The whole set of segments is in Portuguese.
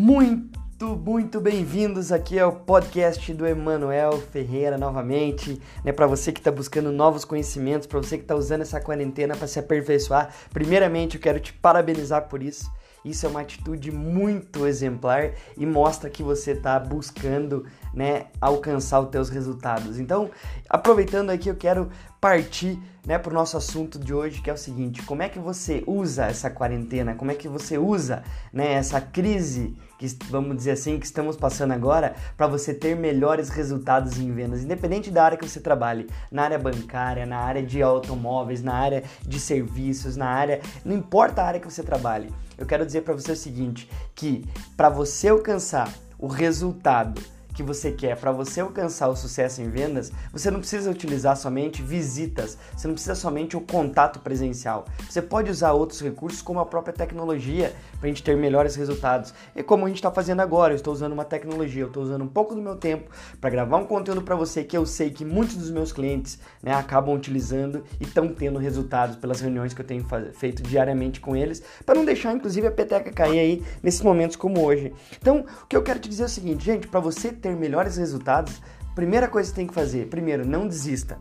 Muito, muito bem-vindos aqui ao podcast do Emanuel Ferreira novamente, né? Para você que está buscando novos conhecimentos, para você que está usando essa quarentena para se aperfeiçoar. Primeiramente, eu quero te parabenizar por isso. Isso é uma atitude muito exemplar e mostra que você está buscando né, alcançar os teus resultados. Então, aproveitando aqui, eu quero partir né, para o nosso assunto de hoje, que é o seguinte: como é que você usa essa quarentena? Como é que você usa né, essa crise que vamos dizer assim que estamos passando agora para você ter melhores resultados em vendas, independente da área que você trabalhe, na área bancária, na área de automóveis, na área de serviços, na área, não importa a área que você trabalhe. Eu quero dizer para você o seguinte, que para você alcançar o resultado que você quer para você alcançar o sucesso em vendas, você não precisa utilizar somente visitas, você não precisa somente o contato presencial. Você pode usar outros recursos, como a própria tecnologia, para a gente ter melhores resultados. É como a gente está fazendo agora. Eu estou usando uma tecnologia, eu estou usando um pouco do meu tempo para gravar um conteúdo para você que eu sei que muitos dos meus clientes né, acabam utilizando e estão tendo resultados pelas reuniões que eu tenho feito diariamente com eles, para não deixar inclusive a peteca cair aí nesses momentos como hoje. Então, o que eu quero te dizer é o seguinte, gente, para você ter ter melhores resultados, primeira coisa que tem que fazer, primeiro, não desista.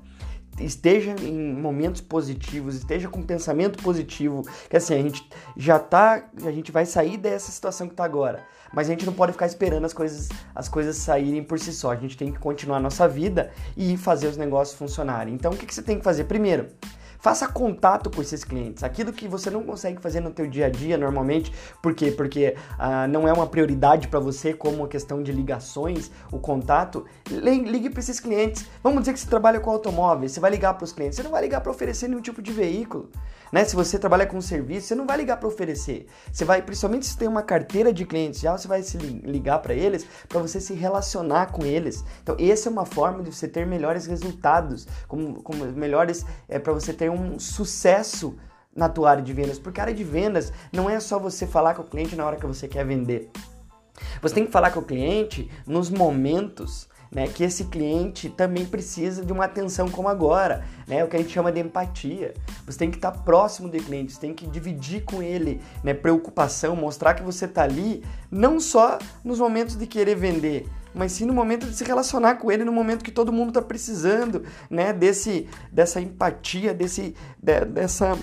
Esteja em momentos positivos, esteja com pensamento positivo, que assim, a gente já tá, a gente vai sair dessa situação que tá agora, mas a gente não pode ficar esperando as coisas, as coisas saírem por si só. A gente tem que continuar a nossa vida e fazer os negócios funcionarem. Então, o que, que você tem que fazer? Primeiro, Faça contato com esses clientes. Aquilo que você não consegue fazer no teu dia a dia normalmente, por quê? Porque ah, não é uma prioridade para você como a questão de ligações, o contato. Ligue para esses clientes. Vamos dizer que você trabalha com automóveis, você vai ligar para os clientes. Você não vai ligar para oferecer nenhum tipo de veículo. Né? Se você trabalha com serviço, você não vai ligar para oferecer. Você vai, principalmente se tem uma carteira de clientes já, você vai se ligar para eles para você se relacionar com eles. Então, essa é uma forma de você ter melhores resultados, como, como melhores é para você ter um sucesso na tua área de vendas, porque a área de vendas não é só você falar com o cliente na hora que você quer vender. Você tem que falar com o cliente nos momentos né, que esse cliente também precisa de uma atenção como agora, né, o que a gente chama de empatia. Você tem que estar próximo do cliente, você tem que dividir com ele né, preocupação, mostrar que você está ali, não só nos momentos de querer vender, mas sim no momento de se relacionar com ele, no momento que todo mundo está precisando, né, desse, dessa empatia, desse, de, dessa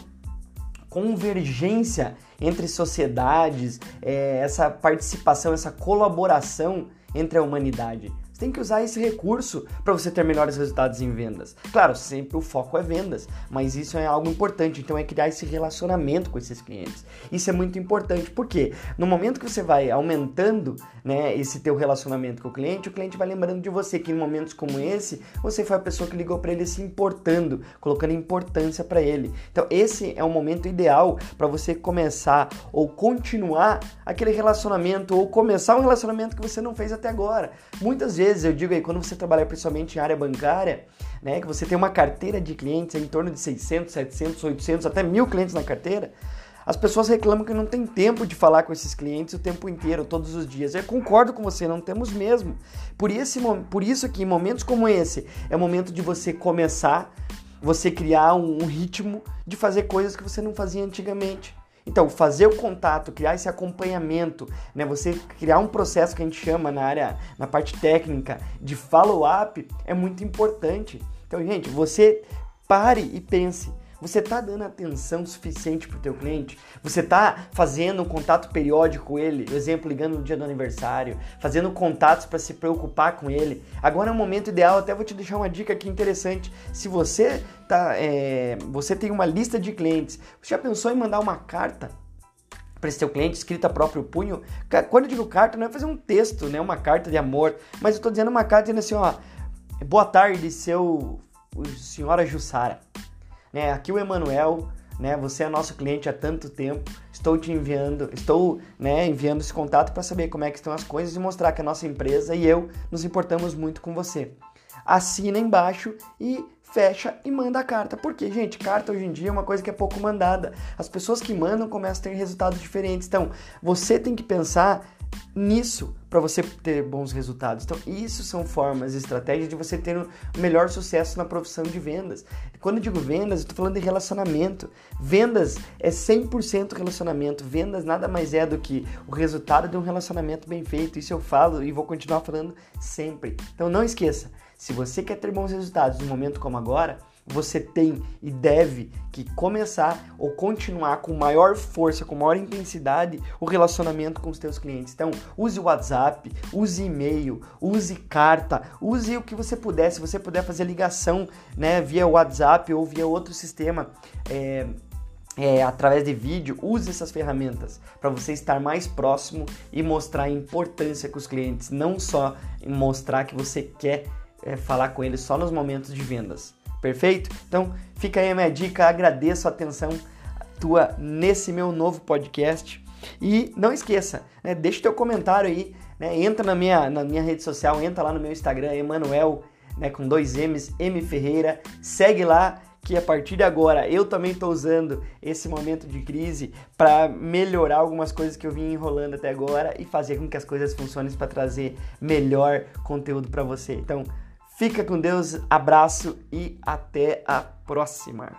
convergência entre sociedades, é, essa participação, essa colaboração entre a humanidade. Você tem que usar esse recurso para você ter melhores resultados em vendas. Claro, sempre o foco é vendas, mas isso é algo importante, então é criar esse relacionamento com esses clientes. Isso é muito importante, porque no momento que você vai aumentando né, esse teu relacionamento com o cliente, o cliente vai lembrando de você que em momentos como esse, você foi a pessoa que ligou para ele se importando, colocando importância para ele. Então esse é o momento ideal para você começar ou continuar aquele relacionamento ou começar um relacionamento que você não fez até agora. Muitas vezes vezes eu digo aí, quando você trabalha principalmente em área bancária, né, que você tem uma carteira de clientes em torno de 600, 700, 800, até mil clientes na carteira, as pessoas reclamam que não tem tempo de falar com esses clientes o tempo inteiro, todos os dias. Eu concordo com você, não temos mesmo. Por, esse, por isso que em momentos como esse, é momento de você começar, você criar um, um ritmo de fazer coisas que você não fazia antigamente. Então, fazer o contato, criar esse acompanhamento, né? Você criar um processo que a gente chama na área, na parte técnica de follow-up é muito importante. Então, gente, você pare e pense você está dando atenção suficiente para o teu cliente? Você está fazendo um contato periódico com ele? Exemplo, ligando no dia do aniversário, fazendo contatos para se preocupar com ele. Agora é o momento ideal, até vou te deixar uma dica aqui interessante. Se você, tá, é, você tem uma lista de clientes, você já pensou em mandar uma carta para esse teu cliente, escrita a próprio punho. Quando eu digo carta, não é fazer um texto, né? Uma carta de amor, mas eu estou dizendo uma carta dizendo assim, ó, boa tarde, seu senhora Jussara. Né? Aqui o Emanuel, né? Você é nosso cliente há tanto tempo. Estou te enviando, estou, né, enviando esse contato para saber como é que estão as coisas e mostrar que a nossa empresa e eu nos importamos muito com você. Assina embaixo e fecha e manda a carta. Porque, gente, carta hoje em dia é uma coisa que é pouco mandada. As pessoas que mandam começam a ter resultados diferentes. Então, você tem que pensar nisso para você ter bons resultados. Então, isso são formas estratégias de você ter um melhor sucesso na profissão de vendas. Quando eu digo vendas, eu estou falando de relacionamento. Vendas é 100% relacionamento. Vendas nada mais é do que o resultado de um relacionamento bem feito. Isso eu falo e vou continuar falando sempre. Então, não esqueça, se você quer ter bons resultados num momento como agora, você tem e deve que começar ou continuar com maior força, com maior intensidade o relacionamento com os teus clientes. Então, use o WhatsApp, use e-mail, use carta, use o que você puder. Se você puder fazer ligação, né, via WhatsApp ou via outro sistema, é, é, através de vídeo, use essas ferramentas para você estar mais próximo e mostrar a importância com os clientes, não só mostrar que você quer é, falar com eles só nos momentos de vendas. Perfeito? Então, fica aí a minha dica. Agradeço a atenção tua nesse meu novo podcast. E não esqueça, né, deixa teu comentário aí, né, entra na minha, na minha rede social, entra lá no meu Instagram, Emanuel, né, com dois M's, M Ferreira, segue lá que a partir de agora eu também estou usando esse momento de crise para melhorar algumas coisas que eu vim enrolando até agora e fazer com que as coisas funcionem para trazer melhor conteúdo para você. Então, Fica com Deus, abraço e até a próxima.